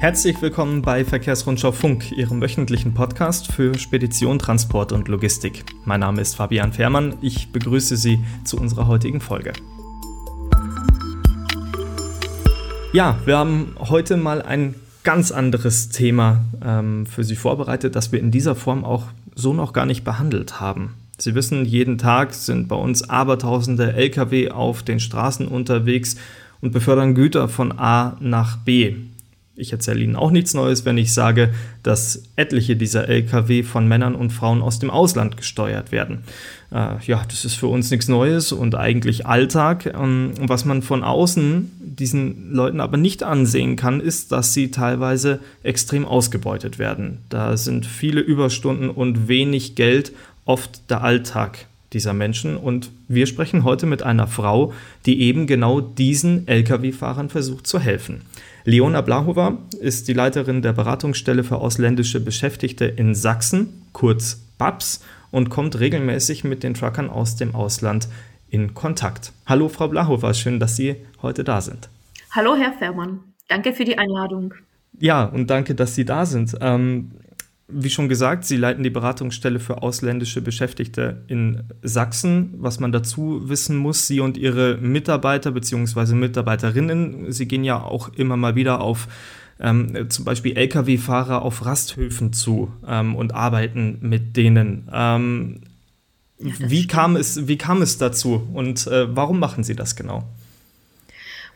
Herzlich willkommen bei Verkehrsrundschau Funk, Ihrem wöchentlichen Podcast für Spedition, Transport und Logistik. Mein Name ist Fabian Fehrmann. Ich begrüße Sie zu unserer heutigen Folge. Ja, wir haben heute mal ein ganz anderes Thema ähm, für Sie vorbereitet, das wir in dieser Form auch so noch gar nicht behandelt haben. Sie wissen, jeden Tag sind bei uns abertausende Lkw auf den Straßen unterwegs und befördern Güter von A nach B. Ich erzähle Ihnen auch nichts Neues, wenn ich sage, dass etliche dieser Lkw von Männern und Frauen aus dem Ausland gesteuert werden. Äh, ja, das ist für uns nichts Neues und eigentlich Alltag. Ähm, was man von außen diesen Leuten aber nicht ansehen kann, ist, dass sie teilweise extrem ausgebeutet werden. Da sind viele Überstunden und wenig Geld oft der Alltag dieser Menschen. Und wir sprechen heute mit einer Frau, die eben genau diesen Lkw-Fahrern versucht zu helfen. Leona Blahova ist die Leiterin der Beratungsstelle für ausländische Beschäftigte in Sachsen, kurz BAPS, und kommt regelmäßig mit den Truckern aus dem Ausland in Kontakt. Hallo, Frau Blahova, schön, dass Sie heute da sind. Hallo, Herr Fährmann. Danke für die Einladung. Ja, und danke, dass Sie da sind. Ähm, wie schon gesagt, Sie leiten die Beratungsstelle für ausländische Beschäftigte in Sachsen. Was man dazu wissen muss, Sie und Ihre Mitarbeiter bzw. Mitarbeiterinnen, Sie gehen ja auch immer mal wieder auf ähm, zum Beispiel Lkw-Fahrer auf Rasthöfen zu ähm, und arbeiten mit denen. Ähm, ja, wie, kam es, wie kam es dazu und äh, warum machen Sie das genau?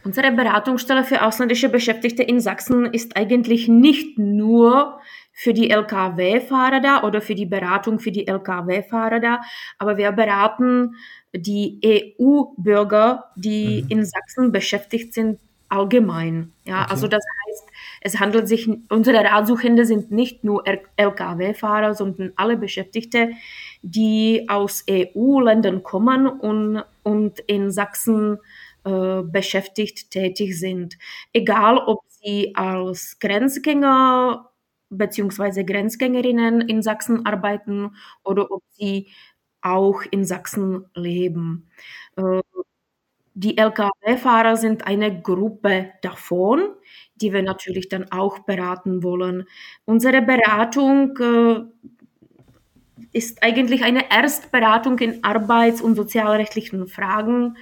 Unsere Beratungsstelle für ausländische Beschäftigte in Sachsen ist eigentlich nicht nur für die Lkw-Fahrer da oder für die Beratung für die Lkw-Fahrer da, aber wir beraten die EU-Bürger, die mhm. in Sachsen beschäftigt sind, allgemein. Ja, okay. also das heißt, es handelt sich, unsere Ratsuchende sind nicht nur Lkw-Fahrer, sondern alle Beschäftigte, die aus EU-Ländern kommen und, und in Sachsen äh, beschäftigt tätig sind. Egal, ob sie als Grenzgänger bzw. Grenzgängerinnen in Sachsen arbeiten oder ob sie auch in Sachsen leben. Äh, die Lkw-Fahrer sind eine Gruppe davon, die wir natürlich dann auch beraten wollen. Unsere Beratung äh, ist eigentlich eine Erstberatung in arbeits- und sozialrechtlichen Fragen.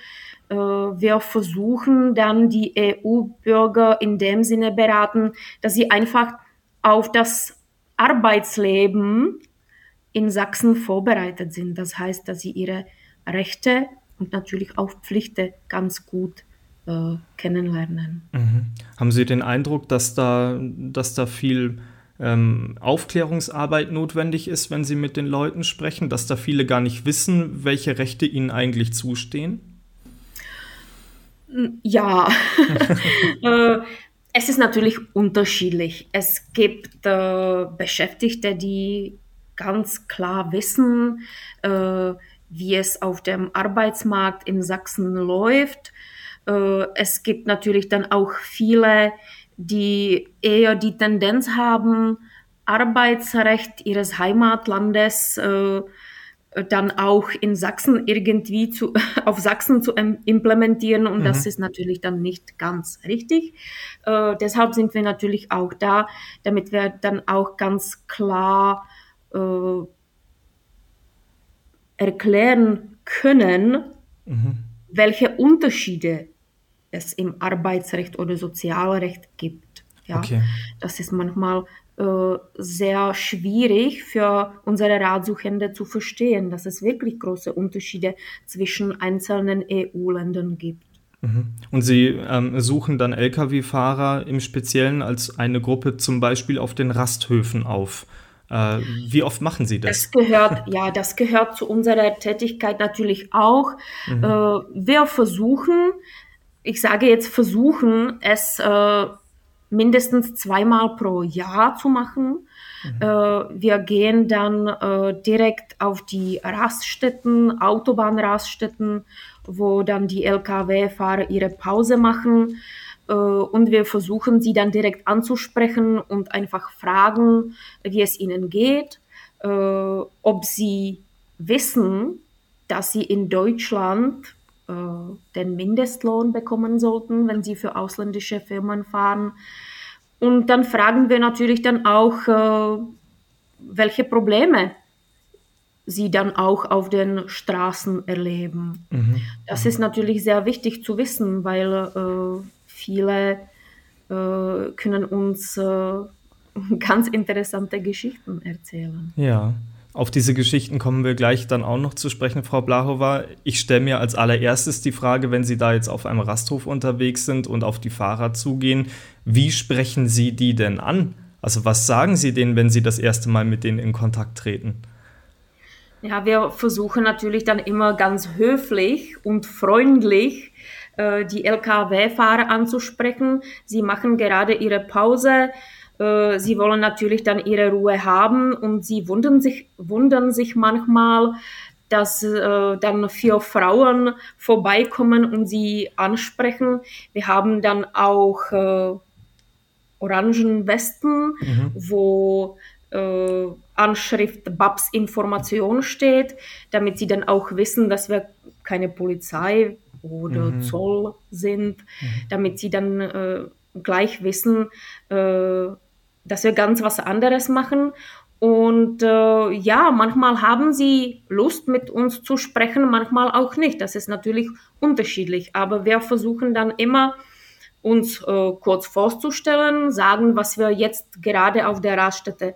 Äh, wir versuchen dann die EU-Bürger in dem Sinne beraten, dass sie einfach auf das Arbeitsleben in Sachsen vorbereitet sind. Das heißt, dass sie ihre Rechte und natürlich auch Pflichten ganz gut äh, kennenlernen. Mhm. Haben Sie den Eindruck, dass da, dass da viel ähm, Aufklärungsarbeit notwendig ist, wenn Sie mit den Leuten sprechen, dass da viele gar nicht wissen, welche Rechte ihnen eigentlich zustehen? Ja, äh, es ist natürlich unterschiedlich. Es gibt äh, Beschäftigte, die ganz klar wissen, äh, wie es auf dem Arbeitsmarkt in Sachsen läuft. Äh, es gibt natürlich dann auch viele, die eher die Tendenz haben, Arbeitsrecht ihres Heimatlandes äh, dann auch in Sachsen irgendwie zu, auf Sachsen zu implementieren und mhm. das ist natürlich dann nicht ganz richtig. Äh, deshalb sind wir natürlich auch da, damit wir dann auch ganz klar äh, erklären können, mhm. welche Unterschiede es im Arbeitsrecht oder Sozialrecht gibt. Ja, okay. das ist manchmal äh, sehr schwierig für unsere Ratsuchende zu verstehen, dass es wirklich große Unterschiede zwischen einzelnen EU-Ländern gibt. Mhm. Und Sie ähm, suchen dann Lkw-Fahrer im Speziellen als eine Gruppe zum Beispiel auf den Rasthöfen auf. Äh, wie oft machen Sie das? Das gehört, ja, das gehört zu unserer Tätigkeit natürlich auch. Mhm. Äh, wir versuchen, ich sage jetzt versuchen, es äh, mindestens zweimal pro Jahr zu machen. Mhm. Äh, wir gehen dann äh, direkt auf die Raststätten, Autobahnraststätten, wo dann die Lkw-Fahrer ihre Pause machen. Äh, und wir versuchen sie dann direkt anzusprechen und einfach fragen, wie es ihnen geht, ob sie wissen, dass sie in Deutschland äh, den Mindestlohn bekommen sollten, wenn sie für ausländische Firmen fahren Und dann fragen wir natürlich dann auch, äh, welche Probleme sie dann auch auf den Straßen erleben. Mhm. Das ist natürlich sehr wichtig zu wissen, weil äh, viele äh, können uns äh, ganz interessante Geschichten erzählen. Ja. Auf diese Geschichten kommen wir gleich dann auch noch zu sprechen, Frau Blachova. Ich stelle mir als allererstes die Frage, wenn Sie da jetzt auf einem Rasthof unterwegs sind und auf die Fahrer zugehen, wie sprechen Sie die denn an? Also was sagen Sie denen, wenn Sie das erste Mal mit denen in Kontakt treten? Ja, wir versuchen natürlich dann immer ganz höflich und freundlich äh, die Lkw-Fahrer anzusprechen. Sie machen gerade ihre Pause. Äh, sie wollen natürlich dann ihre Ruhe haben und sie wundern sich, wundern sich manchmal, dass äh, dann vier Frauen vorbeikommen und sie ansprechen. Wir haben dann auch äh, orangen Westen, mhm. wo äh, Anschrift Babs Information steht, damit sie dann auch wissen, dass wir keine Polizei oder mhm. Zoll sind, mhm. damit sie dann äh, gleich wissen, äh, dass wir ganz was anderes machen. Und äh, ja, manchmal haben sie Lust, mit uns zu sprechen, manchmal auch nicht. Das ist natürlich unterschiedlich. Aber wir versuchen dann immer, uns äh, kurz vorzustellen, sagen, was wir jetzt gerade auf der Raststätte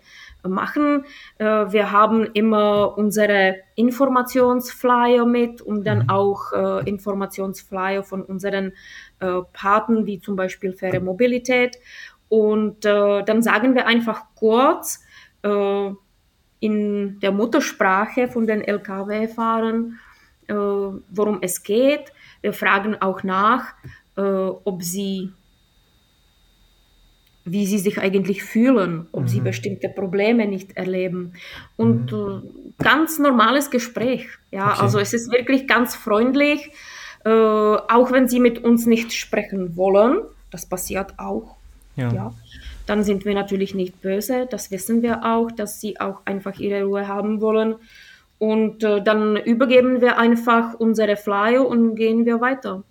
machen. Äh, wir haben immer unsere Informationsflyer mit und dann mhm. auch äh, Informationsflyer von unseren äh, Paten, wie zum Beispiel Faire Mobilität. Und äh, dann sagen wir einfach kurz äh, in der Muttersprache von den Lkw-Fahrern, äh, worum es geht. Wir fragen auch nach, ob sie wie sie sich eigentlich fühlen, ob mhm. sie bestimmte Probleme nicht erleben. Und mhm. äh, ganz normales Gespräch. Ja, okay. also es ist wirklich ganz freundlich, äh, auch wenn sie mit uns nicht sprechen wollen. Das passiert auch. Ja. ja. Dann sind wir natürlich nicht böse. Das wissen wir auch, dass sie auch einfach ihre Ruhe haben wollen. Und äh, dann übergeben wir einfach unsere Flyer und gehen wir weiter.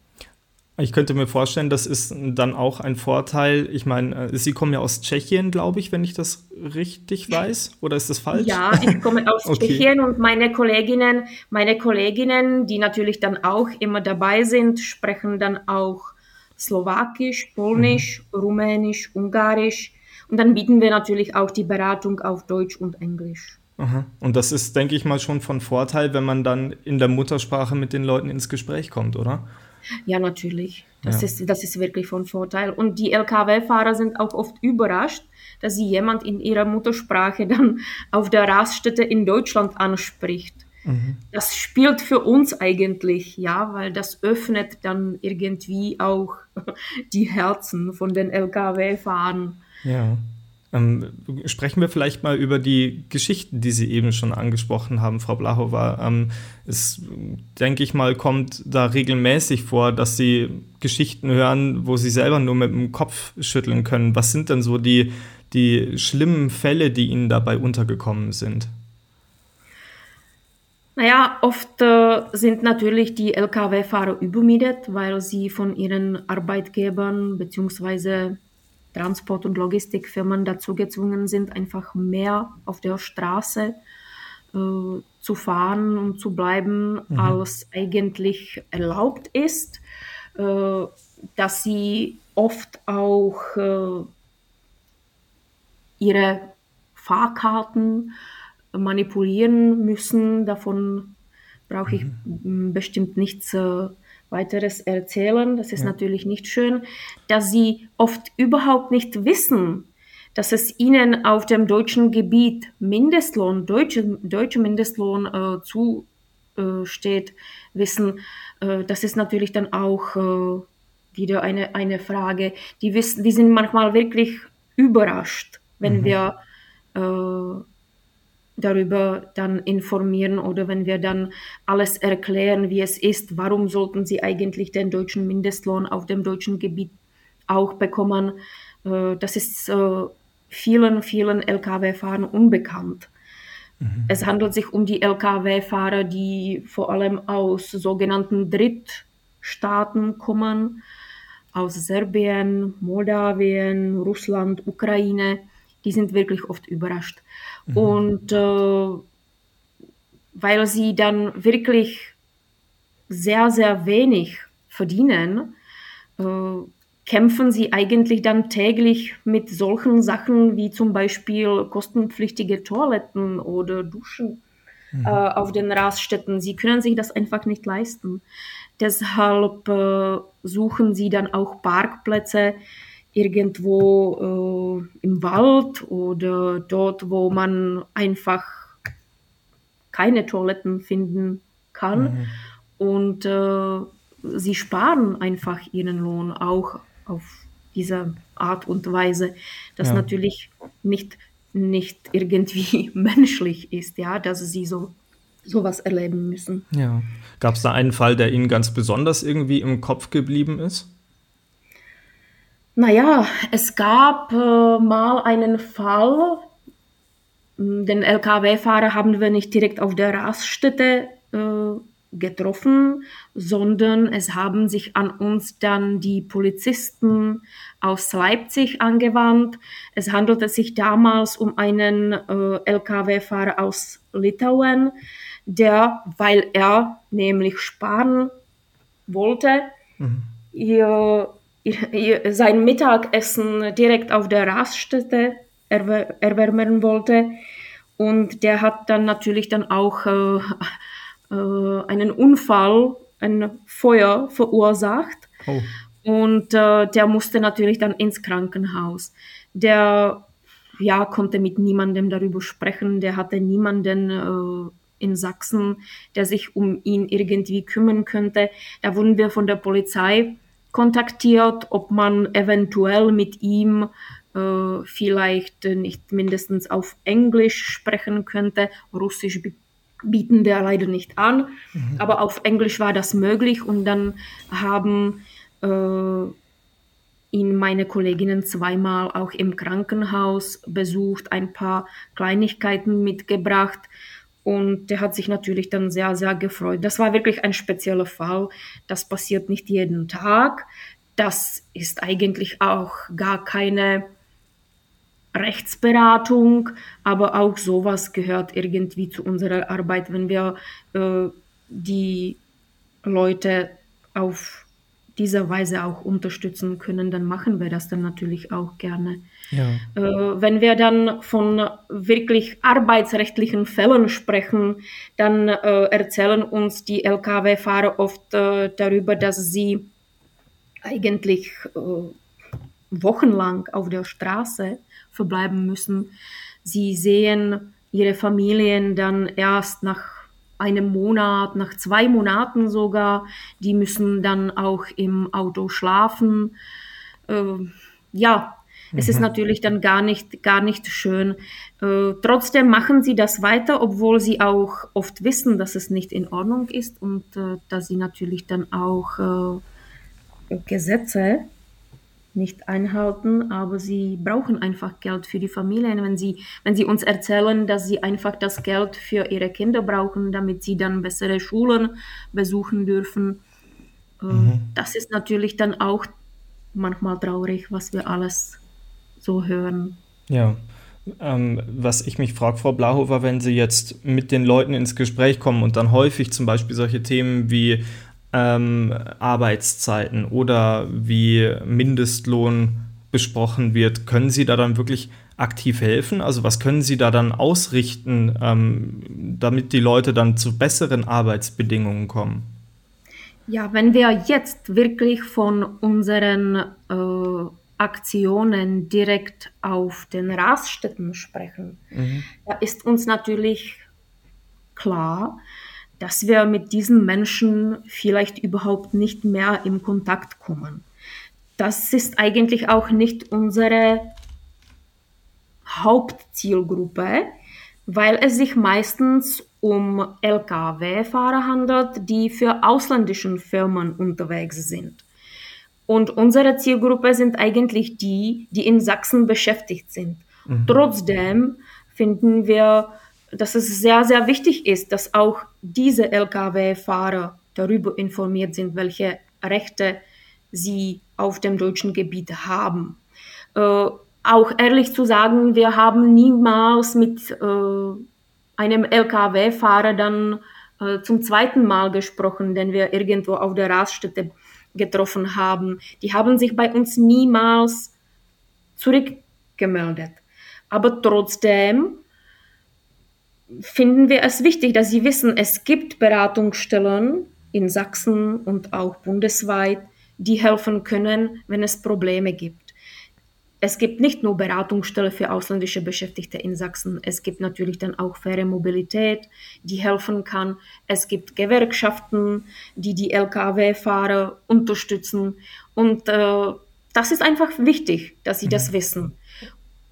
Ich könnte mir vorstellen, das ist dann auch ein Vorteil. Ich meine, äh, Sie kommen ja aus Tschechien, glaube ich, wenn ich das richtig weiß. Oder ist das falsch? Ja, ich komme aus okay. Tschechien und meine Kolleginnen, meine Kolleginnen, die natürlich dann auch immer dabei sind, sprechen dann auch Slowakisch, Polnisch, mhm. Rumänisch, Ungarisch. Und dann bieten wir natürlich auch die Beratung auf Deutsch und Englisch. Aha. Und das ist, denke ich mal, schon von Vorteil, wenn man dann in der Muttersprache mit den Leuten ins Gespräch kommt, oder? Ja, natürlich. Das, ja. Ist, das ist wirklich von Vorteil. Und die Lkw-Fahrer sind auch oft überrascht, dass sie jemand in ihrer Muttersprache dann auf der Raststätte in Deutschland anspricht. Das spielt für uns eigentlich, ja, weil das öffnet dann irgendwie auch die Herzen von den Lkw-Fahrern. Ja. Ähm, sprechen wir vielleicht mal über die Geschichten, die Sie eben schon angesprochen haben, Frau Blachova. Ähm, es, denke ich mal, kommt da regelmäßig vor, dass Sie Geschichten hören, wo Sie selber nur mit dem Kopf schütteln können. Was sind denn so die, die schlimmen Fälle, die Ihnen dabei untergekommen sind? Naja, oft äh, sind natürlich die Lkw-Fahrer übermiedet, weil sie von ihren Arbeitgebern bzw. Transport- und Logistikfirmen dazu gezwungen sind, einfach mehr auf der Straße äh, zu fahren und zu bleiben, mhm. als eigentlich erlaubt ist, äh, dass sie oft auch äh, ihre Fahrkarten manipulieren müssen. Davon brauche ich mhm. bestimmt nichts äh, weiteres erzählen. Das ist ja. natürlich nicht schön, dass sie oft überhaupt nicht wissen, dass es ihnen auf dem deutschen Gebiet Mindestlohn, deutsche, deutsche Mindestlohn äh, zusteht, äh, wissen. Äh, das ist natürlich dann auch äh, wieder eine, eine Frage. Die, wissen, die sind manchmal wirklich überrascht, wenn mhm. wir äh, darüber dann informieren oder wenn wir dann alles erklären, wie es ist, warum sollten sie eigentlich den deutschen Mindestlohn auf dem deutschen Gebiet auch bekommen. Äh, das ist äh, vielen, vielen Lkw-Fahrern unbekannt. Mhm. Es handelt sich um die Lkw-Fahrer, die vor allem aus sogenannten Drittstaaten kommen, aus Serbien, Moldawien, Russland, Ukraine, die sind wirklich oft überrascht. Mhm. Und äh, weil sie dann wirklich sehr, sehr wenig verdienen, äh, kämpfen sie eigentlich dann täglich mit solchen Sachen wie zum Beispiel kostenpflichtige Toiletten oder Duschen mhm. äh, auf den Raststätten. Sie können sich das einfach nicht leisten. Deshalb äh, suchen sie dann auch Parkplätze irgendwo äh, im Wald oder dort, wo man einfach keine Toiletten finden kann. Mhm. Und äh, sie sparen einfach ihren Lohn auch auf diese Art und Weise, das ja. natürlich nicht, nicht irgendwie menschlich ist, ja, dass sie so sowas erleben müssen. Ja. Gab es da einen Fall, der Ihnen ganz besonders irgendwie im Kopf geblieben ist? Naja, es gab äh, mal einen Fall, den LKW-Fahrer haben wir nicht direkt auf der Raststätte äh, getroffen, sondern es haben sich an uns dann die Polizisten aus Leipzig angewandt. Es handelte sich damals um einen äh, Lkw-Fahrer aus Litauen, der, weil er nämlich sparen wollte, mhm. ihr, sein Mittagessen direkt auf der Raststätte erwärmen wollte. Und der hat dann natürlich dann auch äh, äh, einen Unfall, ein Feuer verursacht. Oh. Und äh, der musste natürlich dann ins Krankenhaus. Der ja, konnte mit niemandem darüber sprechen. Der hatte niemanden äh, in Sachsen, der sich um ihn irgendwie kümmern könnte. Da wurden wir von der Polizei kontaktiert, ob man eventuell mit ihm äh, vielleicht nicht mindestens auf Englisch sprechen könnte. Russisch bieten wir leider nicht an, mhm. aber auf Englisch war das möglich und dann haben äh, ihn meine Kolleginnen zweimal auch im Krankenhaus besucht, ein paar Kleinigkeiten mitgebracht und der hat sich natürlich dann sehr, sehr gefreut. Das war wirklich ein spezieller Fall. Das passiert nicht jeden Tag. Das ist eigentlich auch gar keine Rechtsberatung, aber auch sowas gehört irgendwie zu unserer Arbeit, wenn wir äh, die Leute auf diese Weise auch unterstützen können, dann machen wir das dann natürlich auch gerne. Ja. Äh, wenn wir dann von wirklich arbeitsrechtlichen Fällen sprechen, dann äh, erzählen uns die Lkw-Fahrer oft äh, darüber, dass sie eigentlich äh, wochenlang auf der Straße verbleiben müssen. Sie sehen ihre Familien dann erst nach einem Monat, nach zwei Monaten sogar. Die müssen dann auch im Auto schlafen. Äh, ja, mhm. es ist mhm. natürlich dann gar nicht, gar nicht schön. Äh, trotzdem machen sie das weiter, obwohl sie auch oft wissen, dass es nicht in Ordnung ist und äh, dass sie natürlich dann auch äh, Gesetze nicht einhalten, aber sie brauchen einfach Geld für die Familien. Wenn sie, wenn sie uns erzählen, dass sie einfach das Geld für ihre Kinder brauchen, damit sie dann bessere Schulen besuchen dürfen, äh, mhm. das ist natürlich dann auch manchmal traurig, was wir alles so hören. Ja. Ähm, was ich mich frage, Frau Blahofer, wenn Sie jetzt mit den Leuten ins Gespräch kommen und dann häufig zum Beispiel solche Themen wie ähm, Arbeitszeiten oder wie Mindestlohn besprochen wird, können Sie da dann wirklich aktiv helfen? Also was können Sie da dann ausrichten, ähm, damit die Leute dann zu besseren Arbeitsbedingungen kommen? Ja, wenn wir jetzt wirklich von unseren äh, Aktionen direkt auf den Raststätten sprechen, mhm. da ist uns natürlich klar, dass wir mit diesen Menschen vielleicht überhaupt nicht mehr in Kontakt kommen. Das ist eigentlich auch nicht unsere Hauptzielgruppe, weil es sich meistens um Lkw-Fahrer handelt, die für ausländische Firmen unterwegs sind. Und unsere Zielgruppe sind eigentlich die, die in Sachsen beschäftigt sind. Mhm. Trotzdem finden wir dass es sehr, sehr wichtig ist, dass auch diese Lkw-Fahrer darüber informiert sind, welche Rechte sie auf dem deutschen Gebiet haben. Äh, auch ehrlich zu sagen, wir haben niemals mit äh, einem LKW-Fahrer dann äh, zum zweiten Mal gesprochen, den wir irgendwo auf der Raststätte getroffen haben. Die haben sich bei uns niemals zurückgemeldet. Aber trotzdem finden wir es wichtig, dass sie wissen, es gibt Beratungsstellen in Sachsen und auch bundesweit, die helfen können, wenn es Probleme gibt. Es gibt nicht nur Beratungsstellen für ausländische Beschäftigte in Sachsen, es gibt natürlich dann auch faire Mobilität, die helfen kann. Es gibt Gewerkschaften, die die Lkw-Fahrer unterstützen. Und äh, das ist einfach wichtig, dass sie das mhm. wissen.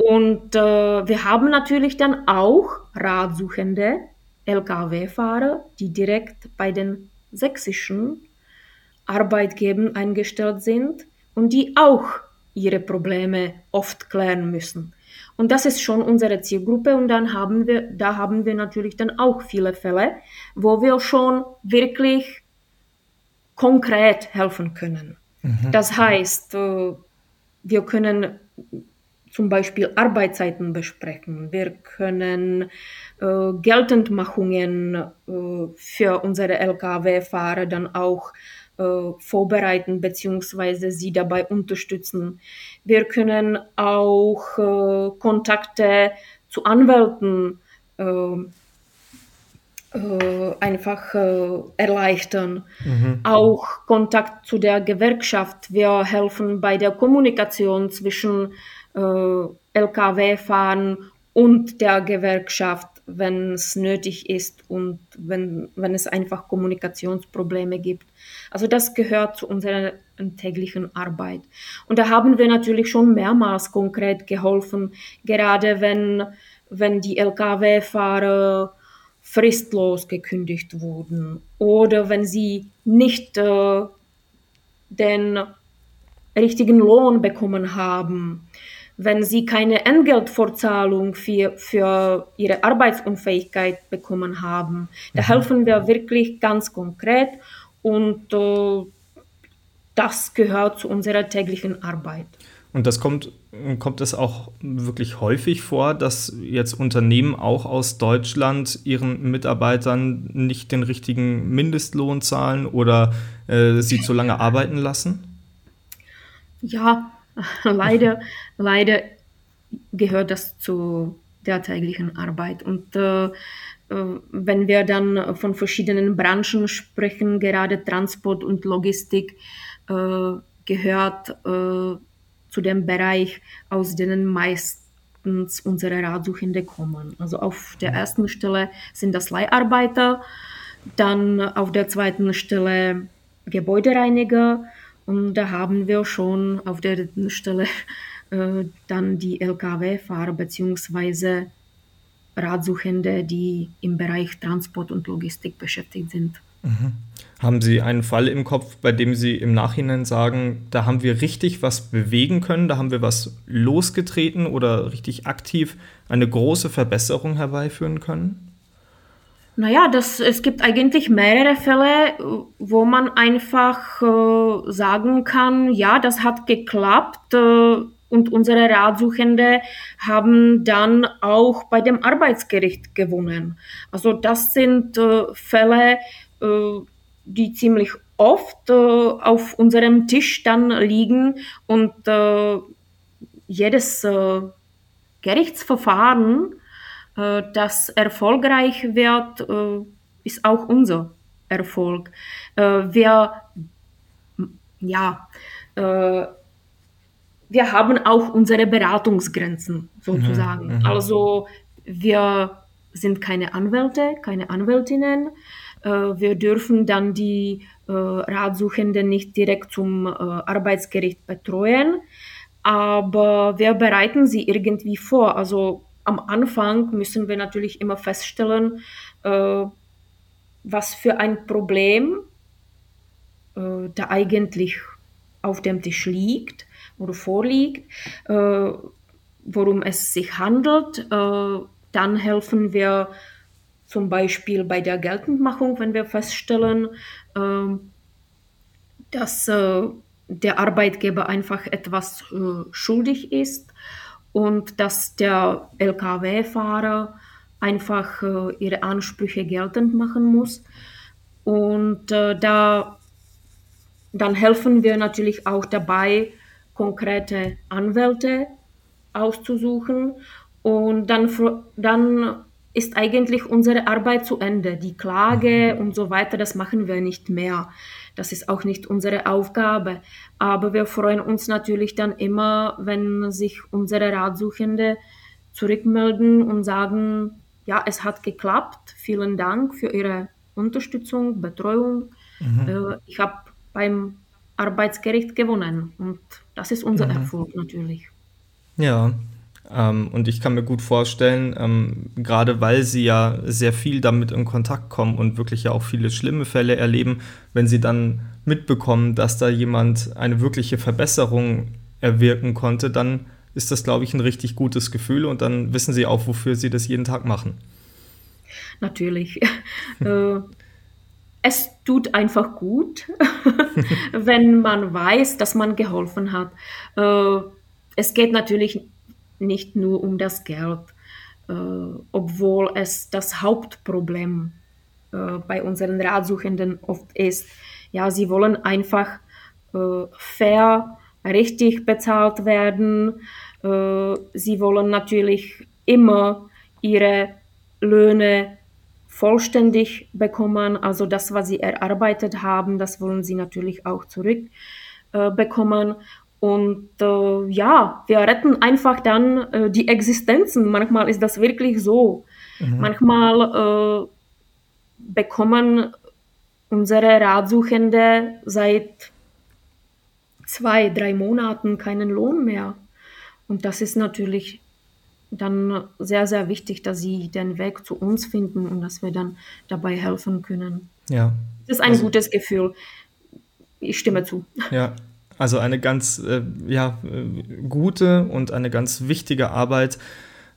Und äh, wir haben natürlich dann auch ratsuchende Lkw-Fahrer, die direkt bei den sächsischen Arbeitgebern eingestellt sind und die auch ihre Probleme oft klären müssen. Und das ist schon unsere Zielgruppe und dann haben wir, da haben wir natürlich dann auch viele Fälle, wo wir schon wirklich konkret helfen können. Mhm. Das heißt, äh, wir können zum Beispiel Arbeitszeiten besprechen. Wir können äh, Geltendmachungen äh, für unsere Lkw-Fahrer dann auch äh, vorbereiten bzw. sie dabei unterstützen. Wir können auch äh, Kontakte zu Anwälten äh, äh, einfach erleichtern. Mhm. Auch Kontakt zu der Gewerkschaft. Wir helfen bei der Kommunikation zwischen Lkw-Fahren und der Gewerkschaft wenn es nötig ist und wenn, wenn es einfach Kommunikationsprobleme gibt. Also das gehört zu unserer täglichen Arbeit. Und da haben wir natürlich schon mehrmals konkret geholfen, gerade wenn, wenn die Lkw-Fahrer fristlos gekündigt wurden oder wenn sie nicht äh, den richtigen Lohn bekommen haben wenn sie keine Entgeltvorzahlung für, für ihre Arbeitsunfähigkeit bekommen haben. Da mhm. helfen wir wirklich ganz konkret und äh, das gehört zu unserer täglichen Arbeit. Und das kommt, kommt es auch wirklich häufig vor, dass jetzt Unternehmen auch aus Deutschland ihren Mitarbeitern nicht den richtigen Mindestlohn zahlen oder äh, sie zu lange arbeiten lassen? Ja, leider, leider gehört das zu der täglichen Arbeit. Und äh, äh, wenn wir dann von verschiedenen Branchen sprechen, gerade Transport und Logistik äh, gehört äh, zu dem Bereich, aus denen meistens unsere Ratsuchende kommen. Also auf der ersten Stelle sind das Leiharbeiter, dann auf der zweiten Stelle Gebäudereiniger, und da haben wir schon auf der dritten Stelle äh, dann die Lkw-Fahrer bzw. Ratsuchende, die im Bereich Transport und Logistik beschäftigt sind. Mhm. Haben Sie einen Fall im Kopf, bei dem Sie im Nachhinein sagen, da haben wir richtig was bewegen können, da haben wir was losgetreten oder richtig aktiv eine große Verbesserung herbeiführen können? Naja, das, es gibt eigentlich mehrere Fälle, wo man einfach äh, sagen kann, ja, das hat geklappt äh, und unsere Ratsuchende haben dann auch bei dem Arbeitsgericht gewonnen. Also das sind äh, Fälle, äh, die ziemlich oft äh, auf unserem Tisch dann liegen und äh, jedes Gerichtsverfahren äh, das erfolgreich wird, äh, ist auch unser Erfolg. Äh, wir, ja, wir haben auch unsere Beratungsgrenzen sozusagen. Mhm, mhm. also wir sind keine Anwälte, keine Anwältinnen. wir dürfen dann die Ratsuchenden nicht direkt zum Arbeitsgericht betreuen, aber wir bereiten sie irgendwie vor. Also am Anfang müssen wir natürlich immer feststellen, äh, was für ein Problem äh, da eigentlich auf dem Tisch liegt oder vorliegt, äh, worum es sich handelt. Äh, dann helfen wir zum Beispiel bei der Geltendmachung, wenn wir feststellen, äh, dass äh, der Arbeitgeber einfach etwas schuldig ist und dass der Lkw-Fahrer einfach äh, ihre Ansprüche geltend machen muss. Und äh, da dann helfen wir natürlich auch dabei, konkrete Anwälte auszusuchen. Und dann, dann ist eigentlich unsere Arbeit zu Ende. Die Klage und so weiter, das machen wir nicht mehr. Das ist auch nicht unsere Aufgabe. Aber wir freuen uns natürlich dann immer, wenn sich unsere Ratsuchende zurückmelden und sagen, ja, es hat geklappt. Vielen Dank für Ihre Unterstützung, Betreuung. Mhm. Äh, ich habe beim Arbeitsgericht gewonnen und das ist unser mhm. Erfolg natürlich. Ja, ähm, und ich kann mir gut vorstellen, ähm, gerade weil sie ja sehr viel damit in Kontakt kommen und wirklich ja auch viele schlimme Fälle erleben, wenn sie dann mitbekommen, dass da jemand eine wirkliche Verbesserung erwirken konnte, dann ist das, glaube ich, ein richtig gutes Gefühl und dann wissen sie auch, wofür sie das jeden Tag machen. Natürlich. äh, es tut einfach gut, wenn man weiß, dass man geholfen hat. Äh, es geht natürlich nicht nur um das Geld, äh, obwohl es das Hauptproblem äh, bei unseren Ratsuchenden oft ist. Ja, sie wollen einfach äh, fair, richtig bezahlt werden. Äh, sie wollen natürlich immer ihre Löhne vollständig bekommen. Also das, was sie erarbeitet haben, das wollen sie natürlich auch zurückbekommen. Äh, und äh, ja, wir retten einfach dann äh, die Existenzen. Manchmal ist das wirklich so. Mhm. Manchmal äh, bekommen unsere Ratsuchende seit zwei, drei Monaten keinen Lohn mehr. Und das ist natürlich dann sehr, sehr wichtig, dass sie den Weg zu uns finden und dass wir dann dabei helfen können. Ja. Das ist ein also, gutes Gefühl. Ich stimme zu. Ja, also eine ganz äh, ja, äh, gute und eine ganz wichtige Arbeit,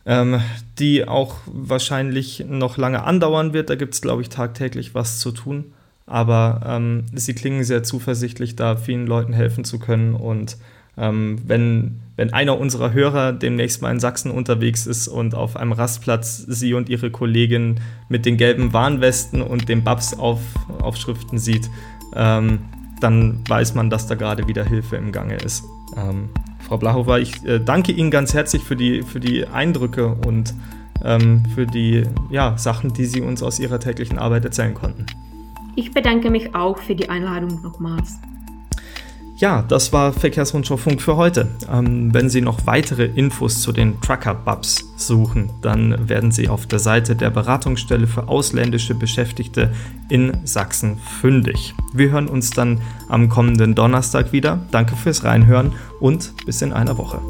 ähm, die auch wahrscheinlich noch lange andauern wird. Da gibt es, glaube ich, tagtäglich was zu tun. Aber ähm, sie klingen sehr zuversichtlich, da vielen Leuten helfen zu können und ähm, wenn, wenn einer unserer Hörer demnächst mal in Sachsen unterwegs ist und auf einem Rastplatz sie und ihre Kollegin mit den gelben Warnwesten und den Babs auf, Aufschriften sieht, ähm, dann weiß man, dass da gerade wieder Hilfe im Gange ist. Ähm, Frau Blachhofer, ich äh, danke Ihnen ganz herzlich für die, für die Eindrücke und ähm, für die ja, Sachen, die Sie uns aus Ihrer täglichen Arbeit erzählen konnten. Ich bedanke mich auch für die Einladung nochmals. Ja, das war Verkehrsrundschau-Funk für heute. Ähm, wenn Sie noch weitere Infos zu den Trucker-Bubs suchen, dann werden Sie auf der Seite der Beratungsstelle für ausländische Beschäftigte in Sachsen fündig. Wir hören uns dann am kommenden Donnerstag wieder. Danke fürs Reinhören und bis in einer Woche.